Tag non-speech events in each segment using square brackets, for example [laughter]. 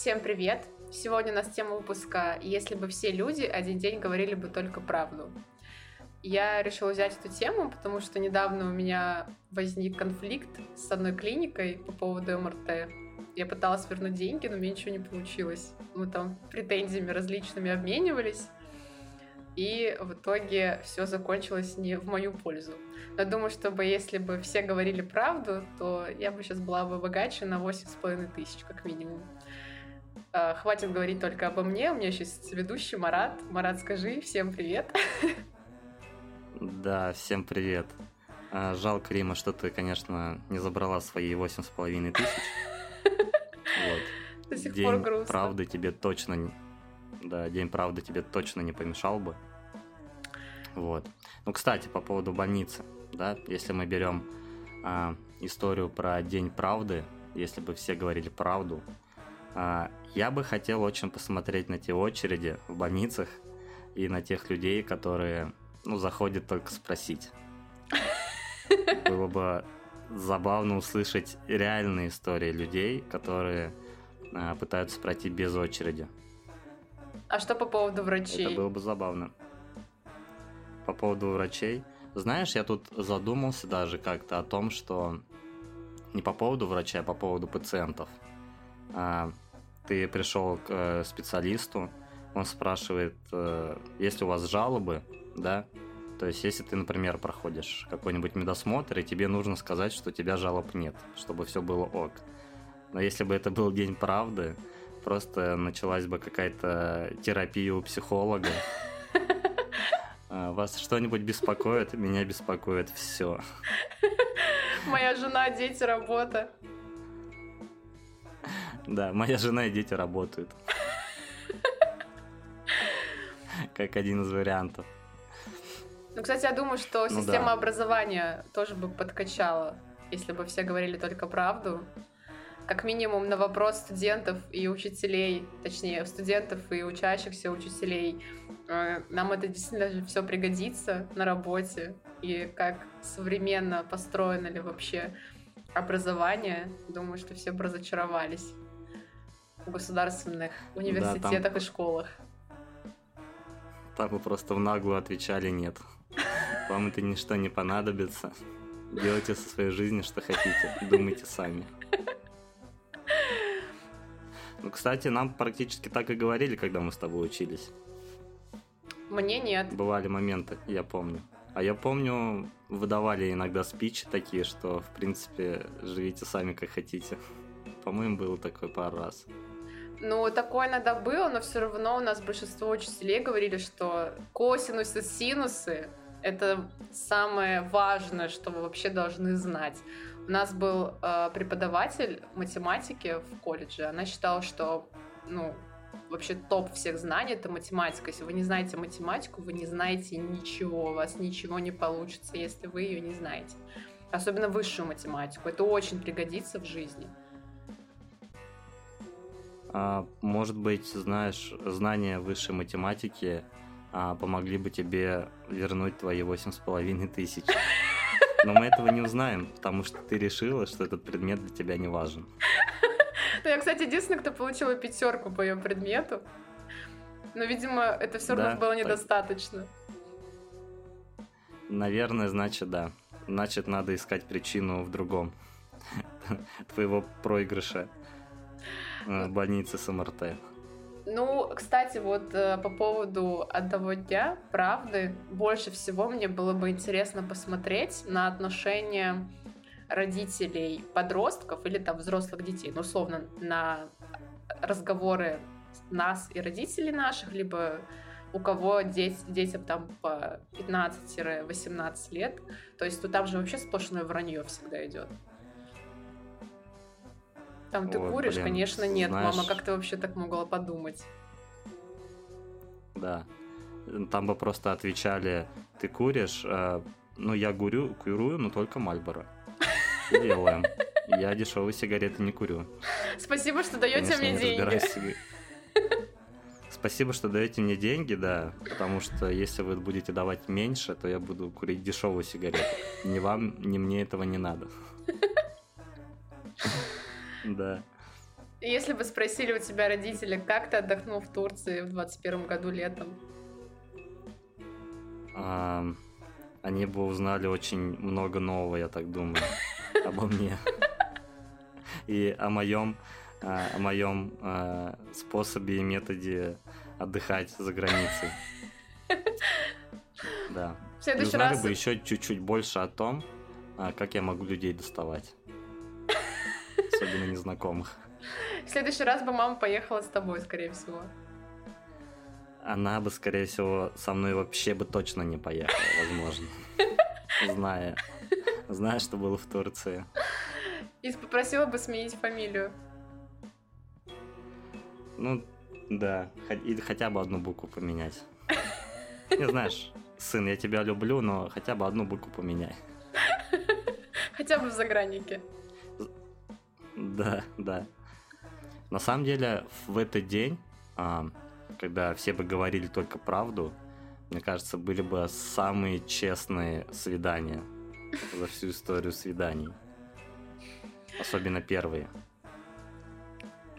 Всем привет! Сегодня у нас тема выпуска «Если бы все люди один день говорили бы только правду». Я решила взять эту тему, потому что недавно у меня возник конфликт с одной клиникой по поводу МРТ. Я пыталась вернуть деньги, но меня ничего не получилось. Мы там претензиями различными обменивались, и в итоге все закончилось не в мою пользу. Но думаю, чтобы если бы все говорили правду, то я бы сейчас была бы богаче на 8,5 тысяч, как минимум. А, хватит говорить только обо мне. У меня сейчас ведущий Марат. Марат, скажи всем привет. Да, всем привет. А, жалко, Рима, что ты, конечно, не забрала свои восемь с половиной тысяч. Вот. До сих день пор грустно. правды тебе точно... Да, день правды тебе точно не помешал бы. Вот. Ну, кстати, по поводу больницы, да, если мы берем а, историю про День правды, если бы все говорили правду, я бы хотел очень посмотреть на те очереди в больницах и на тех людей, которые, ну, заходят только спросить. [laughs] Было бы забавно услышать реальные истории людей, которые а, пытаются пройти без очереди. А что по поводу врачей? Это было бы забавно. По поводу врачей. Знаешь, я тут задумался даже как-то о том, что не по поводу врача, а по поводу пациентов. А, ты пришел к э, специалисту, он спрашивает, э, есть ли у вас жалобы, да, то есть, если ты, например, проходишь какой-нибудь медосмотр, и тебе нужно сказать, что у тебя жалоб нет, чтобы все было ок. Но если бы это был день правды, просто началась бы какая-то терапия у психолога. [laughs] А, вас что-нибудь беспокоит? Меня беспокоит все. Моя жена, дети, работа. Да, моя жена и дети работают. Как один из вариантов. Ну, кстати, я думаю, что ну, система да. образования тоже бы подкачала, если бы все говорили только правду. Как минимум на вопрос студентов и учителей, точнее, студентов и учащихся учителей, э, нам это действительно все пригодится на работе. И как современно построено ли вообще образование, думаю, что все бы разочаровались в государственных университетах да, там... и школах. Там вы просто в наглую отвечали нет. Вам это ничто не понадобится. Делайте со своей жизнью, что хотите. Думайте сами. Ну, кстати, нам практически так и говорили, когда мы с тобой учились. Мне нет. Бывали моменты, я помню. А я помню, выдавали иногда спичи такие, что, в принципе, живите сами как хотите. По-моему, было такое пару раз. Ну, такое иногда было, но все равно у нас большинство учителей говорили, что косинусы, синусы — это самое важное, что вы вообще должны знать. У нас был э, преподаватель математики в колледже. Она считала, что ну, вообще топ всех знаний — это математика. Если вы не знаете математику, вы не знаете ничего, у вас ничего не получится, если вы ее не знаете. Особенно высшую математику. Это очень пригодится в жизни. А, может быть, знаешь, знания высшей математики а, помогли бы тебе вернуть твои восемь с половиной тысяч. Но мы этого не узнаем, потому что ты решила, что этот предмет для тебя не важен. Ну, я, кстати, единственный, кто получила пятерку по ее предмету. Но, видимо, это все равно да, было недостаточно. Наверное, значит, да. Значит, надо искать причину в другом. [laughs] Твоего проигрыша. Э, в больнице с МРТ. Ну, кстати, вот э, по поводу одного дня, правды, больше всего мне было бы интересно посмотреть на отношения родителей подростков или там взрослых детей, ну, условно, на разговоры нас и родителей наших, либо у кого дети, детям там по 15-18 лет. То есть, ну, там же вообще сплошное вранье всегда идет. Там ты вот, куришь, блин, конечно, нет. Знаешь... Мама, как ты вообще так могла подумать? Да. Там бы просто отвечали, ты куришь, э, ну я курю, курю, но только Мальборо. Делаем. Я дешевые сигареты не курю. Спасибо, что даете мне деньги. спасибо, что даете мне деньги, да, потому что если вы будете давать меньше, то я буду курить дешевую сигарету. Ни вам, ни мне этого не надо. Да. Если бы спросили у тебя родители, как ты отдохнул в Турции в 21 году летом? Они бы узнали очень много нового, я так думаю, [laughs] обо мне. И о моем а, о моем а, способе и методе отдыхать за границей. [laughs] Да. В следующий узнали раз... бы еще чуть-чуть больше о том, а, как я могу людей доставать. Особенно незнакомых. В следующий раз бы мама поехала с тобой, скорее всего. Она бы, скорее всего, со мной вообще бы точно не поехала, возможно. [laughs] Зная. Зная, что было в Турции. И попросила бы сменить фамилию. Ну, да. Или хотя бы одну букву поменять. Не знаешь, сын, я тебя люблю, но хотя бы одну букву поменяй. [laughs] Хотя бы в заграннике. Да, да. На самом деле, в этот день, а, когда все бы говорили только правду, мне кажется, были бы самые честные свидания за всю историю свиданий. Особенно первые.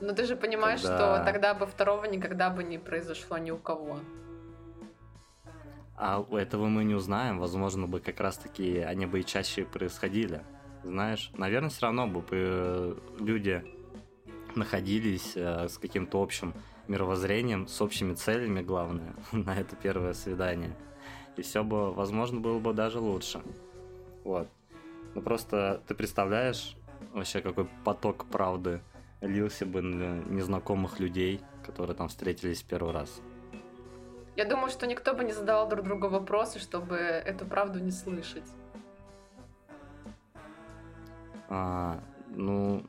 Но ты же понимаешь, когда... что тогда бы второго никогда бы не произошло ни у кого. А этого мы не узнаем. Возможно, бы как раз-таки они бы и чаще происходили. Знаешь, наверное, все равно бы э, люди находились э, с каким-то общим мировоззрением, с общими целями, главное, [laughs] на это первое свидание. И все бы, возможно, было бы даже лучше. Вот. Ну просто ты представляешь вообще какой поток правды лился бы на незнакомых людей, которые там встретились первый раз. Я думаю, что никто бы не задавал друг другу вопросы, чтобы эту правду не слышать. А, ну,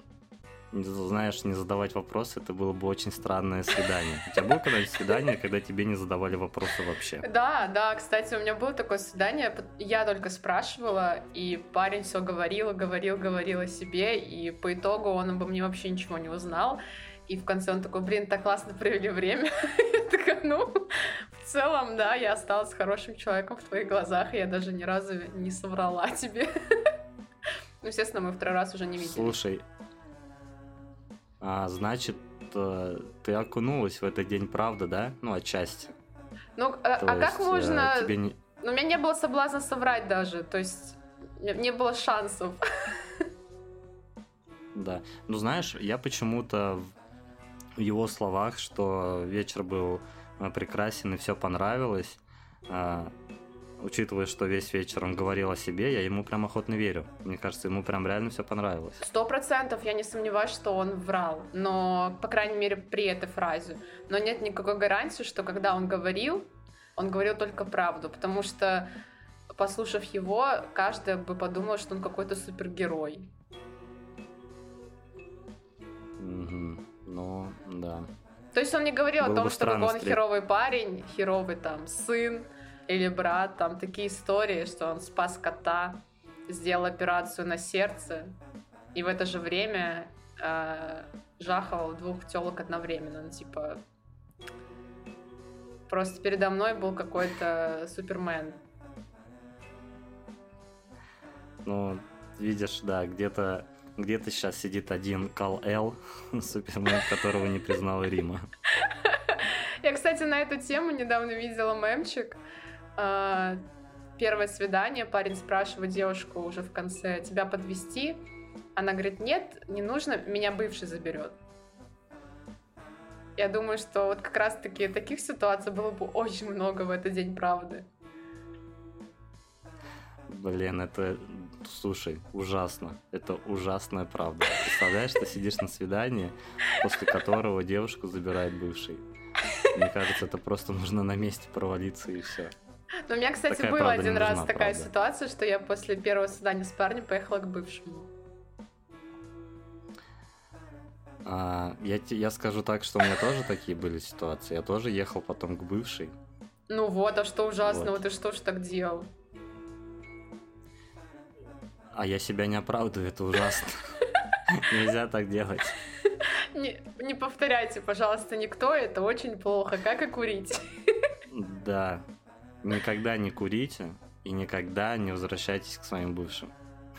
знаешь, не задавать вопросы, это было бы очень странное свидание. У тебя было когда-нибудь свидание, когда тебе не задавали вопросы вообще? Да, да, кстати, у меня было такое свидание, я только спрашивала, и парень все говорил, говорил, говорил о себе, и по итогу он обо мне вообще ничего не узнал. И в конце он такой, блин, так классно провели время. [laughs] Я такая, ну, в целом, да, я осталась хорошим человеком в твоих глазах, и я даже ни разу не соврала тебе. [laughs] Ну, естественно, мы второй раз уже не видели. Слушай, а, значит, э, ты окунулась в этот день, правда, да? Ну, отчасти. Ну, а, а как э, можно... Тебе не... Ну, у меня не было соблазна соврать даже, то есть не было шансов. Да. Ну, знаешь, я почему-то в его словах, что вечер был э, прекрасен и все понравилось, а, учитывая, что весь вечер он говорил о себе, я ему прям охотно верю. Мне кажется, ему прям реально все понравилось. Сто процентов я не сомневаюсь, что он врал, но, по крайней мере, при этой фразе. Но нет никакой гарантии, что когда он говорил, он говорил только правду, потому что, послушав его, каждый бы подумал, что он какой-то супергерой. Угу. Ну, да. То есть он не говорил Было о том, что он херовый парень, херовый там сын, или брат, там такие истории, что он спас кота, сделал операцию на сердце, и в это же время э, жахал двух телок одновременно. Ну, типа, просто передо мной был какой-то супермен. Ну, видишь, да, где-то где-то сейчас сидит один Кал Эл, [laughs] супермен, которого не признала Рима. [laughs] Я, кстати, на эту тему недавно видела мемчик. А, первое свидание, парень спрашивает девушку уже в конце, тебя подвести? Она говорит, нет, не нужно, меня бывший заберет. Я думаю, что вот как раз-таки таких ситуаций было бы очень много в этот день правды. Блин, это, слушай, ужасно. Это ужасная правда. Представляешь, ты сидишь на свидании, после которого девушку забирает бывший. Мне кажется, это просто нужно на месте провалиться и все. Но у меня, кстати, такая, один раз нужна, такая правда. ситуация, что я после первого свидания с парнем поехала к бывшему. А, я, я скажу так, что у меня тоже такие были ситуации. Я тоже ехал потом к бывшей. Ну вот, а что ужасного? Вот. Ты что ж так делал? А я себя не оправдываю, это ужасно. [laughs] Нельзя так делать. Не, не повторяйте, пожалуйста, никто, это очень плохо, как и курить. Да, никогда не курите и никогда не возвращайтесь к своим бывшим.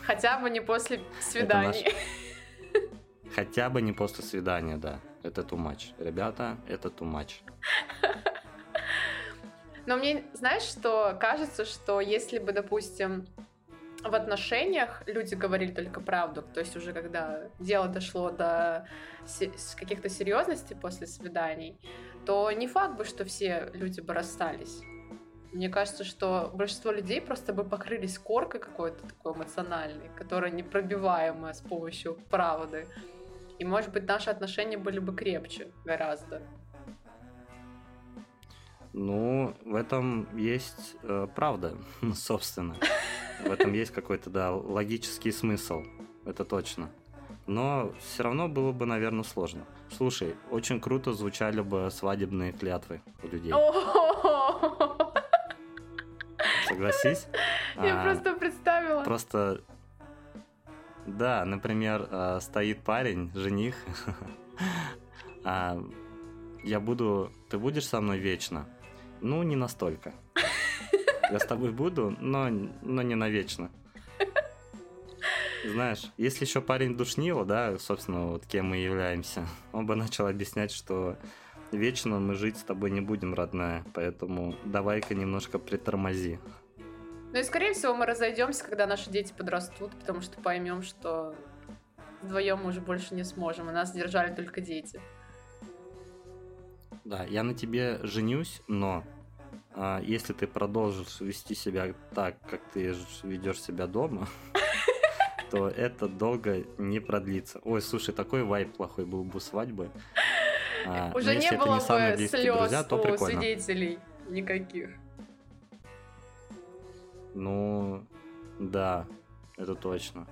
Хотя бы не после свиданий. Наш... [laughs] Хотя бы не после свидания, да. Это much. Ребята, это much. Но мне, знаешь, что кажется, что если бы, допустим, в отношениях люди говорили только правду, то есть уже когда дело дошло до каких-то серьезностей после свиданий, то не факт бы, что все люди бы расстались. Мне кажется, что большинство людей просто бы покрылись коркой какой-то такой эмоциональной, которая непробиваемая с помощью правды. И, может быть, наши отношения были бы крепче гораздо. Ну, в этом есть э, правда, [laughs] собственно. В этом есть какой-то, да, логический смысл. Это точно. Но все равно было бы, наверное, сложно. Слушай, очень круто звучали бы свадебные клятвы у людей. [laughs] Согласись? [laughs] Я а, просто представила. Просто, да, например, а, стоит парень, жених. [laughs] а, я буду... Ты будешь со мной вечно? Ну, не настолько. [laughs] Я с тобой буду, но, но не навечно. Знаешь, если еще парень душнил, да, собственно, вот кем мы являемся, он бы начал объяснять, что вечно мы жить с тобой не будем, родная, поэтому давай-ка немножко притормози. Ну и, скорее всего, мы разойдемся, когда наши дети подрастут, потому что поймем, что вдвоем мы уже больше не сможем, и нас держали только дети. Да, я на тебе женюсь, но а, если ты продолжишь вести себя так, как ты ведешь себя дома, [laughs] то это долго не продлится. Ой, слушай, такой вайп плохой был бы свадьбы. А, Уже не было бы слез друзья, то у прикольно. свидетелей никаких. Ну, да, это точно.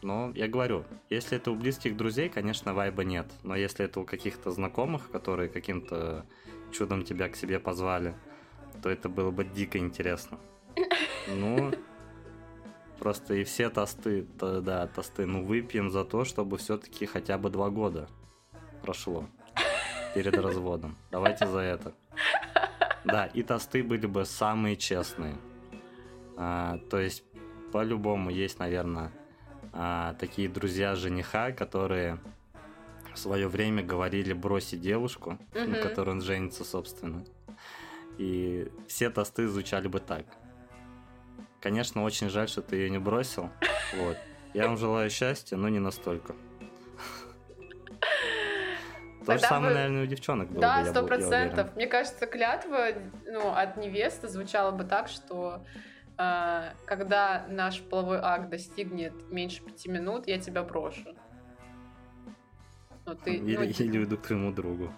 Но я говорю, если это у близких друзей, конечно, вайба нет. Но если это у каких-то знакомых, которые каким-то чудом тебя к себе позвали, то это было бы дико интересно. [laughs] Ну, просто и все тосты, то, да, тосты, ну выпьем за то, чтобы все-таки хотя бы два года прошло перед разводом. Давайте за это. Да, и тосты были бы самые честные. А, то есть, по-любому есть, наверное, а, такие друзья жениха, которые в свое время говорили бросить девушку, угу. на которой он женится, собственно. И все тосты звучали бы так. Конечно, очень жаль, что ты ее не бросил. Вот. Я вам желаю счастья, но не настолько. То же самое, наверное, у девчонок было Да, сто процентов. Мне кажется, клятва ну, от невесты звучала бы так, что э, когда наш половой акт достигнет меньше пяти минут, я тебя брошу. Ну, ты, или, ну, или уйду к твоему другу.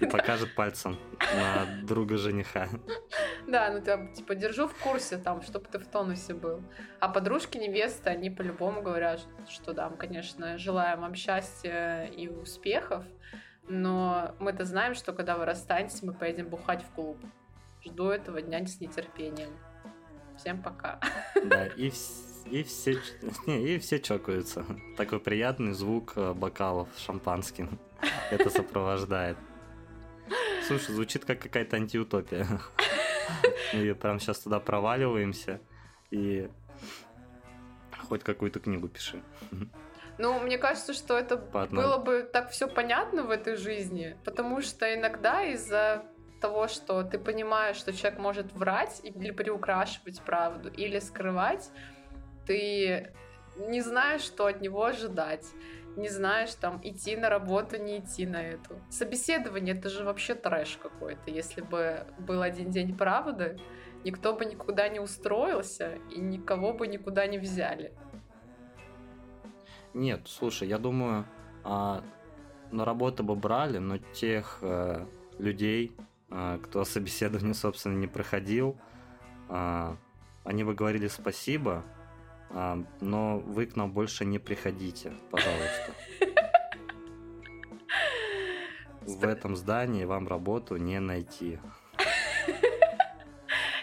И покажет пальцем на друга жениха. Да, ну ты типа держу в курсе там, чтобы ты в тонусе был. А подружки невесты, они по-любому говорят, что да, мы, конечно, желаем вам счастья и успехов, но мы-то знаем, что когда вы расстанетесь, мы поедем бухать в клуб. Жду этого дня с нетерпением. Всем пока. Да, и, и, все, [laughs] не, и все чокаются. Такой приятный звук э, бокалов шампанским. [laughs] Это сопровождает. Слушай, звучит как какая-то антиутопия. [laughs] [laughs] Мы прям сейчас туда проваливаемся и хоть какую-то книгу пиши. Ну, мне кажется, что это было бы так все понятно в этой жизни, потому что иногда из-за того, что ты понимаешь, что человек может врать или приукрашивать правду, или скрывать, ты не знаешь, что от него ожидать не знаешь, там, идти на работу, не идти на эту. Собеседование — это же вообще трэш какой-то. Если бы был один день правды, никто бы никуда не устроился и никого бы никуда не взяли. Нет, слушай, я думаю, а, на работу бы брали, но тех а, людей, а, кто собеседование, собственно, не проходил, а, они бы говорили спасибо, а, но вы к нам больше не приходите, пожалуйста. В этом здании вам работу не найти.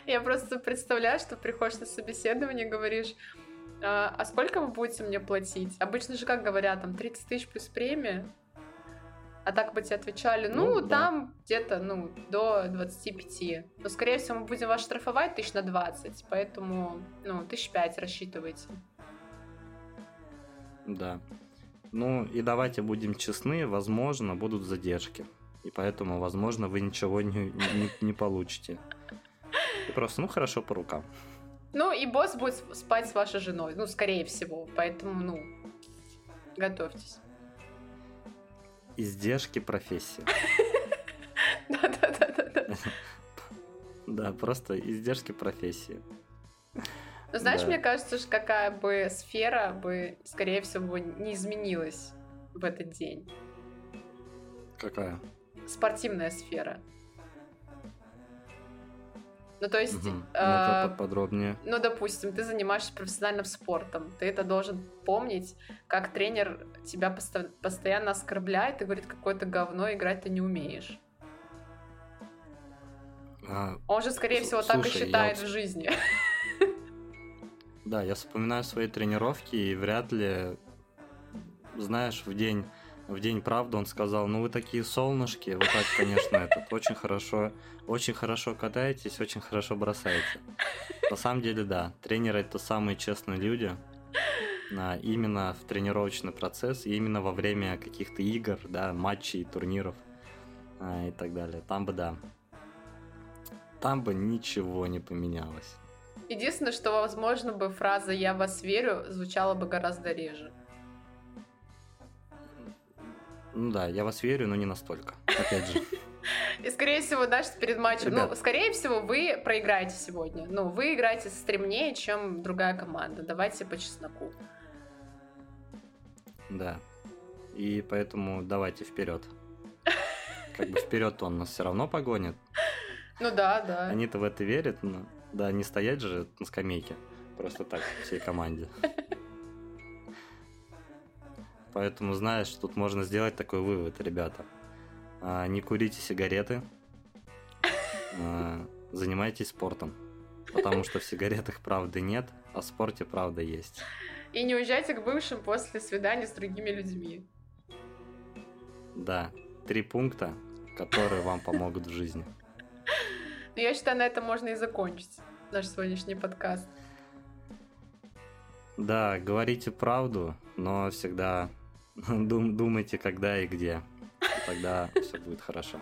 Я просто представляю, что приходишь на собеседование, говоришь, А, а сколько вы будете мне платить? Обычно же, как говорят, там 30 тысяч плюс премия. А так бы тебе отвечали, ну, Ну, да. там где-то, ну, до 25. Но, скорее всего, мы будем вас штрафовать тысяч на 20, поэтому, ну, тысяч пять рассчитывайте. Да. Ну и давайте будем честны, возможно, будут задержки. И поэтому, возможно, вы ничего не, не, не получите. И просто, ну хорошо, по рукам. Ну, и босс будет спать с вашей женой, ну, скорее всего, поэтому, ну, готовьтесь. Издержки профессии. [laughs] Да-да-да-да. Да, просто издержки профессии. Ну, знаешь, Да. мне кажется, что какая бы сфера бы, скорее всего, не изменилась в этот день. Какая? Спортивная сфера. Ну, то есть, Мгм. э, Ну-ка поподробнее. ну, допустим, ты занимаешься профессиональным спортом, ты это должен помнить, как тренер тебя посто- постоянно оскорбляет и говорит, какое то говно, играть ты не умеешь. А, Он же, скорее всего, так и слушай, я считает вот- в жизни. Да, я вспоминаю свои тренировки, и вряд ли, знаешь, в день, в день правды он сказал, ну вы такие солнышки, вы так, конечно, этот, очень хорошо, очень хорошо катаетесь, очень хорошо бросаете. На самом деле, да, тренеры это самые честные люди, а, именно в тренировочный процесс, и именно во время каких-то игр, да, матчей, турниров а, и так далее. Там бы, да, там бы ничего не поменялось. Единственное, что, возможно, бы фраза «я вас верю» звучала бы гораздо реже. Ну да, я вас верю, но не настолько. Опять же. [laughs] И, скорее всего, знаешь, перед матчем, ну, Ребят. скорее всего, вы проиграете сегодня. Ну, вы играете стремнее, чем другая команда. Давайте по чесноку. Да. И поэтому давайте вперед. [laughs] Как бы вперед он нас все равно погонит. Ну да, да. Они-то в это верят, но да, не стоять же на скамейке. Просто так, всей команде. [laughs] Поэтому, знаешь, тут можно сделать такой вывод, ребята. А, Не курите сигареты, а, занимайтесь спортом. Потому что в сигаретах правды нет, а в спорте правда есть. И не уезжайте к бывшим после свидания с другими людьми. Да, три пункта, которые вам помогут в жизни. Но я считаю, на этом можно и закончить наш сегодняшний подкаст. Да, говорите правду, но всегда [laughs] дум- думайте, когда и где. И Тогда все будет хорошо.